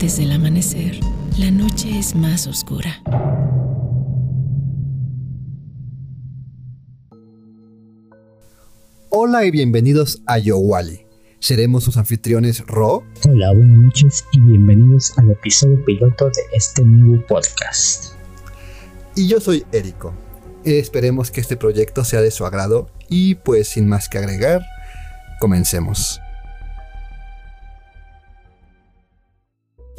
Antes del amanecer, la noche es más oscura. Hola y bienvenidos a Yowali. Seremos sus anfitriones Ro. Hola, buenas noches y bienvenidos al episodio piloto de este nuevo podcast. Y yo soy Érico. Esperemos que este proyecto sea de su agrado y pues sin más que agregar, comencemos.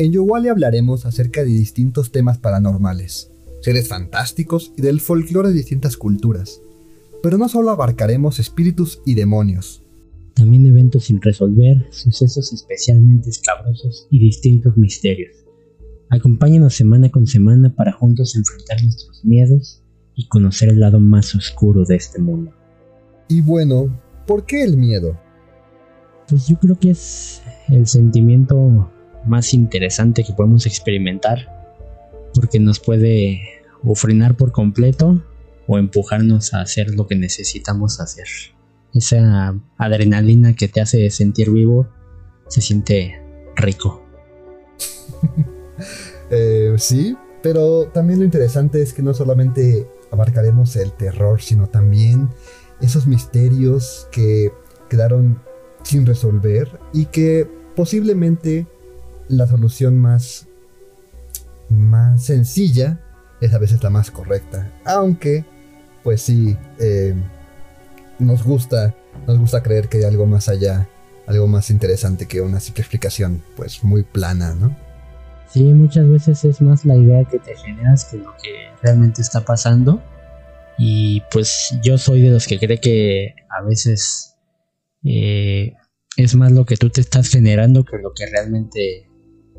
En Yowali hablaremos acerca de distintos temas paranormales, seres fantásticos y del folclore de distintas culturas. Pero no solo abarcaremos espíritus y demonios. También eventos sin resolver, sucesos especialmente escabrosos y distintos misterios. Acompáñanos semana con semana para juntos enfrentar nuestros miedos y conocer el lado más oscuro de este mundo. Y bueno, ¿por qué el miedo? Pues yo creo que es el sentimiento más interesante que podemos experimentar porque nos puede o frenar por completo o empujarnos a hacer lo que necesitamos hacer. Esa adrenalina que te hace sentir vivo se siente rico. Eh, sí, pero también lo interesante es que no solamente abarcaremos el terror, sino también esos misterios que quedaron sin resolver y que posiblemente la solución más, más sencilla es a veces la más correcta. Aunque, pues sí, eh, nos gusta, nos gusta creer que hay algo más allá, algo más interesante que una simple explicación, pues muy plana, ¿no? Sí, muchas veces es más la idea que te generas que lo que realmente está pasando. Y pues yo soy de los que cree que a veces eh, es más lo que tú te estás generando que lo que realmente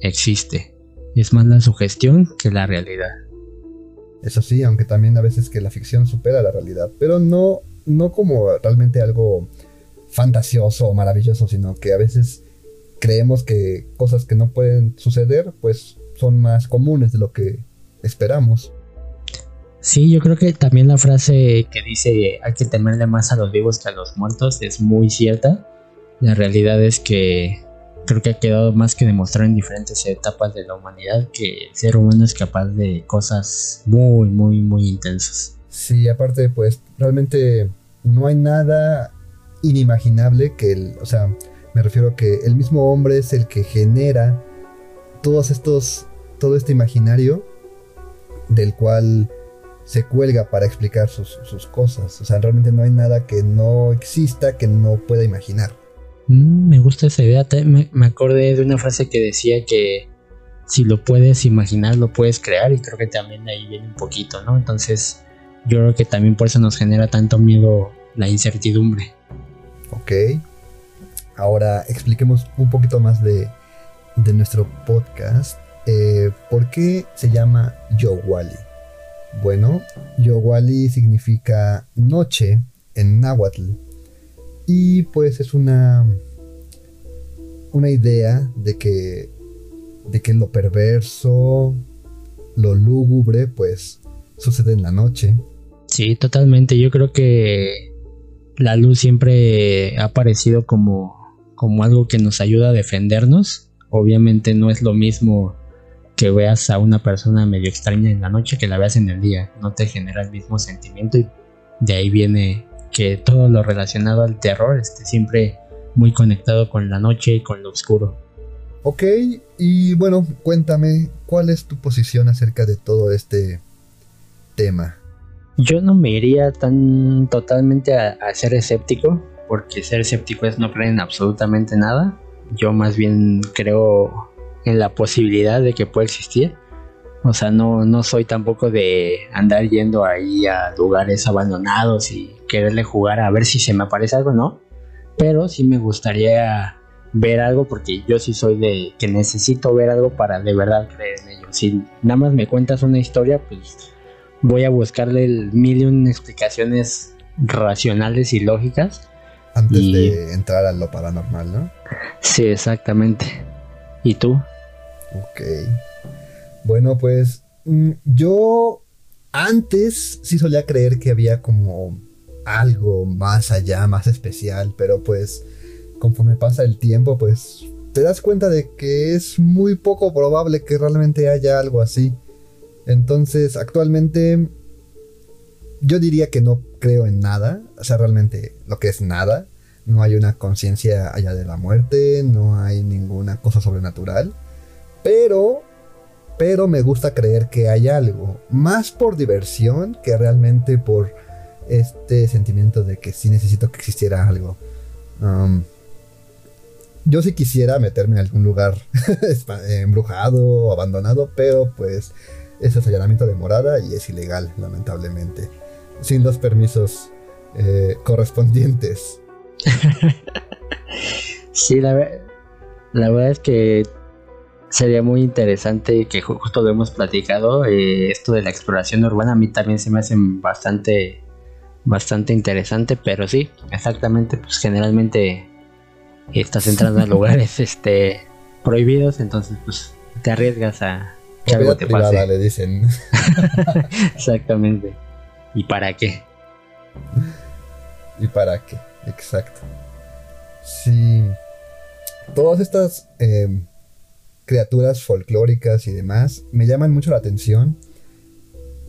existe. Es más la sugestión que la realidad. Eso sí, aunque también a veces que la ficción supera la realidad, pero no, no como realmente algo fantasioso o maravilloso, sino que a veces creemos que cosas que no pueden suceder, pues son más comunes de lo que esperamos. Sí, yo creo que también la frase que dice hay que temerle más a los vivos que a los muertos es muy cierta. La realidad es que creo que ha quedado más que demostrar en diferentes etapas de la humanidad que el ser humano es capaz de cosas muy, muy, muy intensas. Sí, aparte, pues realmente no hay nada inimaginable que el, o sea, me refiero a que el mismo hombre es el que genera todos estos, todo este imaginario del cual se cuelga para explicar sus, sus cosas. O sea, realmente no hay nada que no exista que no pueda imaginar. Mm, me gusta esa idea. Me, acordé de una frase que decía que si lo puedes imaginar, lo puedes crear. Y creo que también ahí viene un poquito, ¿no? Entonces, yo creo que también por eso nos genera tanto miedo la incertidumbre. Ok. Ahora expliquemos un poquito más de, de nuestro podcast. Eh, ¿Por qué se llama Yowali? Bueno, Yowali significa noche en náhuatl y pues es una, una idea de que, de que lo perverso, lo lúgubre, pues sucede en la noche. Sí, totalmente. Yo creo que la luz siempre ha aparecido como, como algo que nos ayuda a defendernos. Obviamente no es lo mismo que veas a una persona medio extraña en la noche que la veas en el día. No te genera el mismo sentimiento y de ahí viene que todo lo relacionado al terror esté siempre muy conectado con la noche y con lo oscuro. Ok, y bueno, cuéntame, ¿cuál es tu posición acerca de todo este tema? Yo no me iría tan totalmente a, a ser escéptico, porque ser escéptico es no creer en absolutamente nada. Yo más bien creo en la posibilidad de que pueda existir. O sea, no, no soy tampoco de andar yendo ahí a lugares abandonados y quererle jugar a ver si se me aparece algo, ¿no? Pero sí me gustaría ver algo porque yo sí soy de que necesito ver algo para de verdad creer en ello. Si nada más me cuentas una historia, pues voy a buscarle el mil y un explicaciones racionales y lógicas. Antes de entrar a lo paranormal, ¿no? Sí, exactamente. ¿Y tú? Ok. Bueno, pues mm, yo antes sí solía creer que había como algo más allá, más especial, pero pues conforme pasa el tiempo, pues te das cuenta de que es muy poco probable que realmente haya algo así. Entonces, actualmente yo diría que no creo en nada, o sea, realmente lo que es nada. No hay una conciencia allá de la muerte, no hay ninguna cosa sobrenatural. Pero, pero me gusta creer que hay algo. Más por diversión que realmente por este sentimiento de que sí necesito que existiera algo. Um, yo sí quisiera meterme en algún lugar embrujado o abandonado, pero pues es allanamiento de morada y es ilegal, lamentablemente. Sin los permisos eh, correspondientes. sí, la, la, verdad es que sería muy interesante que justo lo hemos platicado. Eh, esto de la exploración urbana a mí también se me hace bastante, bastante interesante, pero sí, exactamente, pues generalmente estás entrando a lugares este, prohibidos, entonces pues te arriesgas a que algo te pase. le dicen. Exactamente. ¿Y para qué? ¿Y para qué? Exacto. Sí. Todas estas em, criaturas folclóricas y demás me llaman mucho la atención.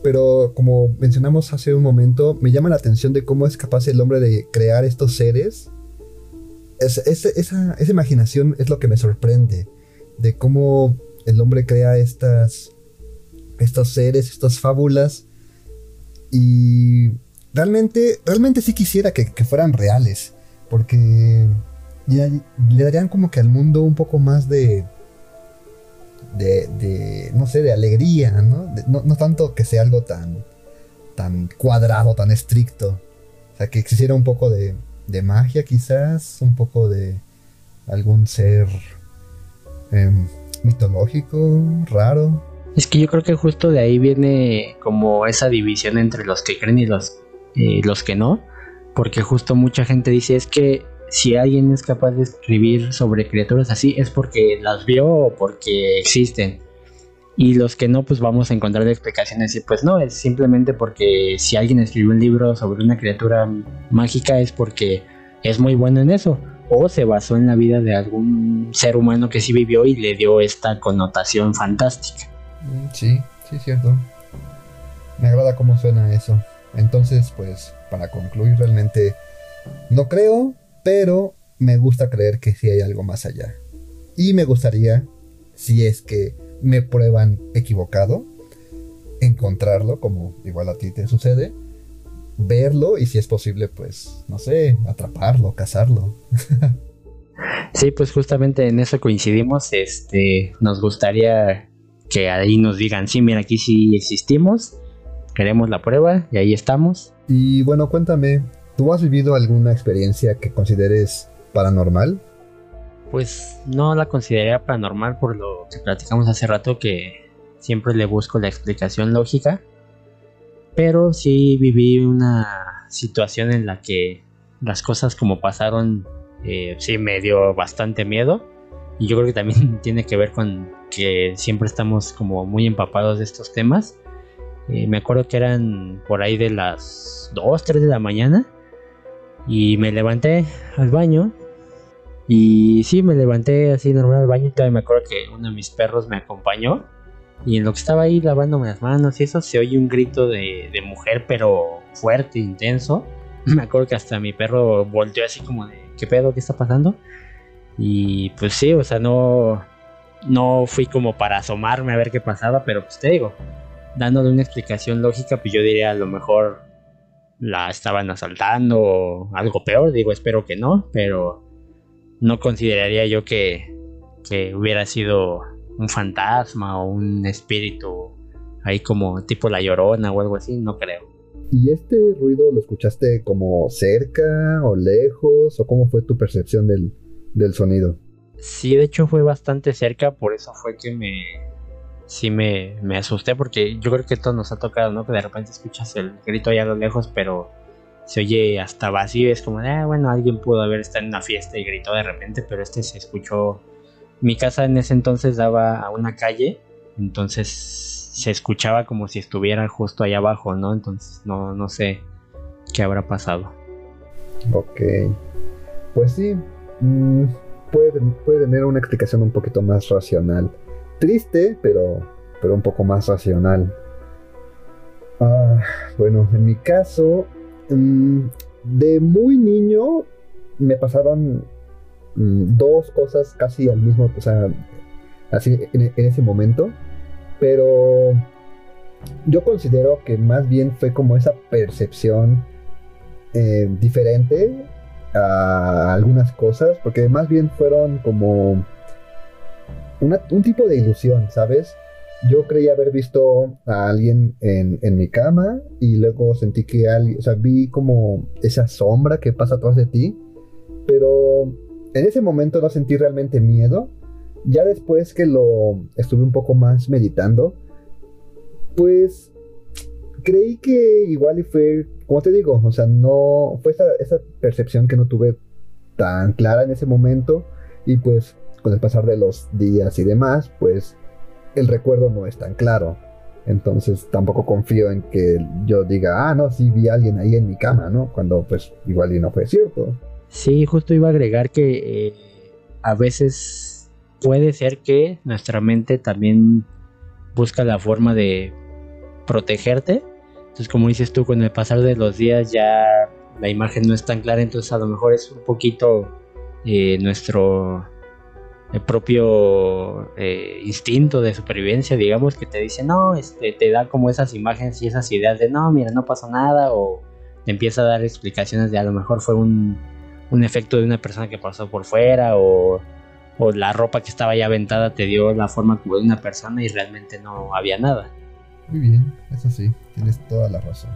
Pero como mencionamos hace un momento, me llama la atención de cómo es capaz el hombre de crear estos seres esa, imaginación es lo que me sorprende. De cómo el hombre crea estas. estos seres, estas fábulas. Y realmente. Realmente sí quisiera que, fueran reales. Porque le darían como que al mundo un poco más de. De, no sé, de alegría, ¿no? ¿no? tanto que sea algo tan, tan cuadrado, tan estricto. O sea, que existiera un poco de, de magia quizás, un poco de algún ser em, mitológico, raro. Es que yo creo que justo de ahí viene como esa división entre los que creen y los, eh, los que no, porque justo mucha gente dice es que si alguien es capaz de escribir sobre criaturas así es porque las vio o porque existen. Y los que no, pues vamos a encontrar explicaciones y pues no, es simplemente porque si alguien escribió un libro sobre una criatura mágica es porque es muy bueno en eso. O se basó en la vida de algún ser humano que sí vivió y le dio esta connotación fantástica. Mm, sí, sí, cierto. Me agrada cómo suena eso. Entonces, pues, para concluir, realmente no creo, pero me gusta creer que sí hay algo más allá. Y me gustaría, si es que me prueban equivocado, encontrarlo, como igual a ti te sucede, verlo y si es posible, pues, no sé, atraparlo, cazarlo. sí, pues justamente en eso coincidimos, este, nos gustaría que ahí nos digan, sí, mira, aquí sí existimos, queremos la prueba y ahí estamos. Y bueno, cuéntame, ¿tú has vivido alguna experiencia que consideres paranormal? pues no la consideraría paranormal por lo que platicamos hace rato que siempre le busco la explicación lógica. Pero sí viví una situación en la que las cosas como pasaron eh, sí me dio bastante miedo. Y yo creo que también tiene que ver con que siempre estamos como muy empapados de estos temas. Eh, me acuerdo que eran por ahí de las 2, 3 de la mañana. Y me levanté al baño y sí, me levanté así normal al baño y todavía me acuerdo que uno de mis perros me acompañó. Y en lo que estaba ahí lavándome las manos y eso, se oye un grito de, mujer, pero fuerte, intenso. Me acuerdo que hasta mi perro volteó así como de, ¿qué pedo? ¿Qué está pasando? Y pues sí, o sea, no, no fui como para asomarme a ver qué pasaba, pero pues te digo, dándole una explicación lógica, pues yo diría a lo mejor la estaban asaltando o algo peor, digo, espero que no, pero no consideraría yo que, hubiera sido un fantasma o un espíritu ahí como tipo la llorona o algo así, no creo. ¿Y este ruido lo escuchaste como cerca o lejos o cómo fue tu percepción del, del sonido? Sí, de hecho fue bastante cerca, por eso fue que me sí me, me asusté porque yo creo que todo nos ha tocado, ¿no? Que de repente escuchas el grito allá a lo lejos, pero se oye hasta vacío, es como ah, bueno, alguien pudo haber estado en una fiesta y gritó de repente, pero este se escuchó. Mi casa en ese entonces daba a una calle, entonces se escuchaba como si estuviera justo ahí abajo, ¿no? Entonces no, no sé qué habrá pasado. Ok. Pues sí, mm, puede, puede tener una explicación un poquito más racional. Triste, pero, pero un poco más racional. Ah, bueno, en mi caso, mm, de muy niño me pasaron mm, dos cosas casi al mismo, o sea, así en, ese momento, pero yo considero que más bien fue como esa percepción eh, diferente a algunas cosas, porque más bien fueron como un tipo de ilusión, ¿sabes? Yo creí haber visto a alguien en, mi cama y luego sentí que alguien, o sea, vi como esa sombra que pasa atrás de ti, pero en ese momento no sentí realmente miedo. Ya después que lo estuve un poco más meditando, pues creí que igual y fue, como te digo, o sea, no fue esa percepción que no tuve tan clara en ese momento y pues con el pasar de los días y demás, pues el recuerdo no es tan claro. Entonces tampoco confío en que yo diga, ah, no, sí vi a alguien ahí en mi cama, ¿no? Cuando pues igual y no fue cierto. Sí, justo iba a agregar que eh, a veces puede ser que nuestra mente también busca la forma de protegerte. Entonces, como dices tú, con el pasar de los días ya la imagen no es tan clara, entonces a lo mejor es un poquito eh, nuestro el propio eh, instinto de supervivencia, digamos, que te dice, no, este, te da como esas imágenes y esas ideas de, no, mira, no pasó nada, o te empieza a dar explicaciones de a lo mejor fue un, efecto de una persona que pasó por fuera, o, o la ropa que estaba ya aventada te dio la forma como de una persona y realmente no había nada. Muy bien, eso sí, tienes toda la razón.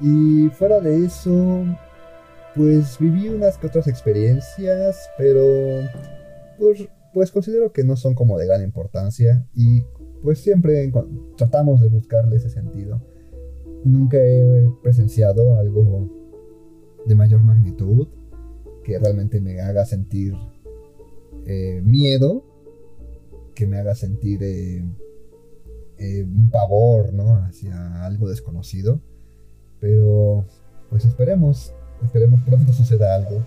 Y fuera de eso, pues viví unas que otras experiencias, pero pues, pues, considero que no son como de gran importancia y pues siempre tratamos de buscarle ese sentido. Nunca he presenciado algo de mayor magnitud que realmente me haga sentir eh, miedo, que me haga sentir eh, eh, un pavor, ¿no? Hacia algo desconocido. Pero, pues esperemos, esperemos pronto suceda algo.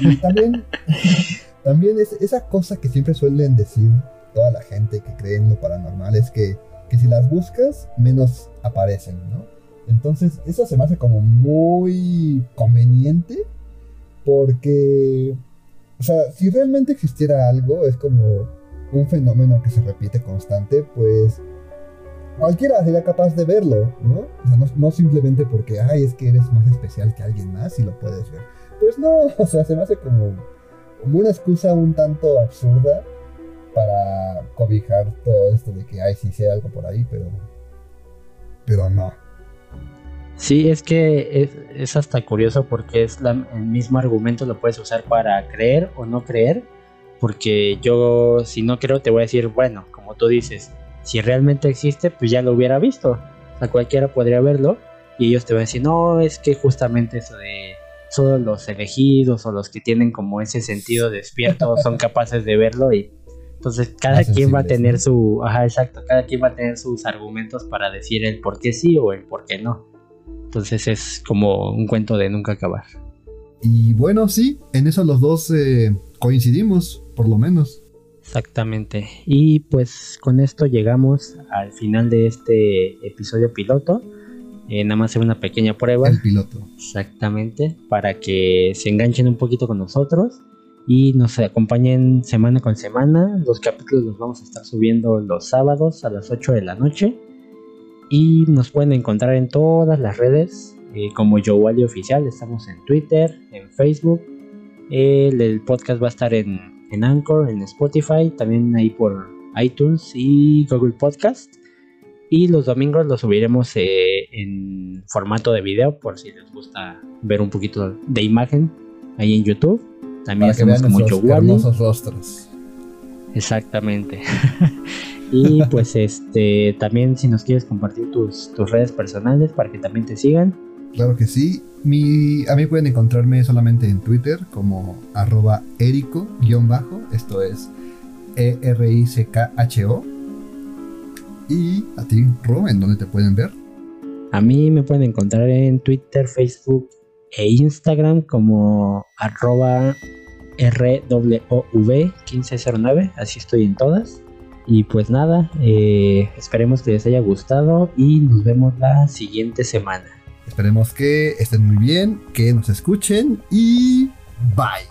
Y también También es esa cosa que siempre suelen decir toda la gente que cree en lo paranormal es que, que si las buscas, menos aparecen, ¿no? Entonces, eso se me hace como muy conveniente porque, o sea, si realmente existiera algo, es como un fenómeno que se repite constante, pues cualquiera sería capaz de verlo, ¿no? O sea, no, no, simplemente porque, ay, es que eres más especial que alguien más y lo puedes ver. Pues no, o sea, se me hace como como una excusa un tanto absurda para cobijar todo esto de que, ay, sí sé algo por ahí, pero, pero no. Sí, es que es, hasta curioso porque es el mismo argumento lo puedes usar para creer o no creer, porque yo si no creo te voy a decir, bueno, como tú dices, si realmente existe, pues ya lo hubiera visto, o sea, cualquiera podría verlo y ellos te van a decir, no, es que justamente eso de solo los elegidos o los que tienen como ese sentido despierto son capaces de verlo y entonces cada quien va a tener su, ajá, exacto, cada quien va a tener sus argumentos para decir el por qué sí o el por qué no. Entonces es como un cuento de nunca acabar. Y bueno, sí, en eso los dos eh, coincidimos, por lo menos. Exactamente. Y pues con esto llegamos al final de este episodio piloto. Eh, nada más hacer una pequeña prueba. El piloto. Exactamente, para que se enganchen un poquito con nosotros y nos acompañen semana con semana. Los capítulos los vamos a estar subiendo los sábados a las 8 de la noche. Y nos pueden encontrar en todas las redes eh, como Yowali Oficial. Estamos en Twitter, en Facebook. el, podcast va a estar en, en Anchor, en Spotify, también ahí por iTunes y Google Podcast. Y los domingos lo subiremos eh, en formato de video por si les gusta ver un poquito de imagen ahí en YouTube. También hacemos como hermosos rostros. Exactamente. y pues este también si nos quieres compartir tus, tus redes personales para que también te sigan. Claro que sí. Mi, a mí pueden encontrarme solamente en Twitter como arroba erico-bajo. Esto es E-R-I-C-K-H-O. Y a ti, Ro, ¿en dónde te pueden ver? A mí me pueden encontrar en Twitter, Facebook e Instagram como arroba RWV1509, así estoy en todas. Y pues nada, eh, esperemos que les haya gustado y nos vemos la siguiente semana. Esperemos que estén muy bien, que nos escuchen y bye.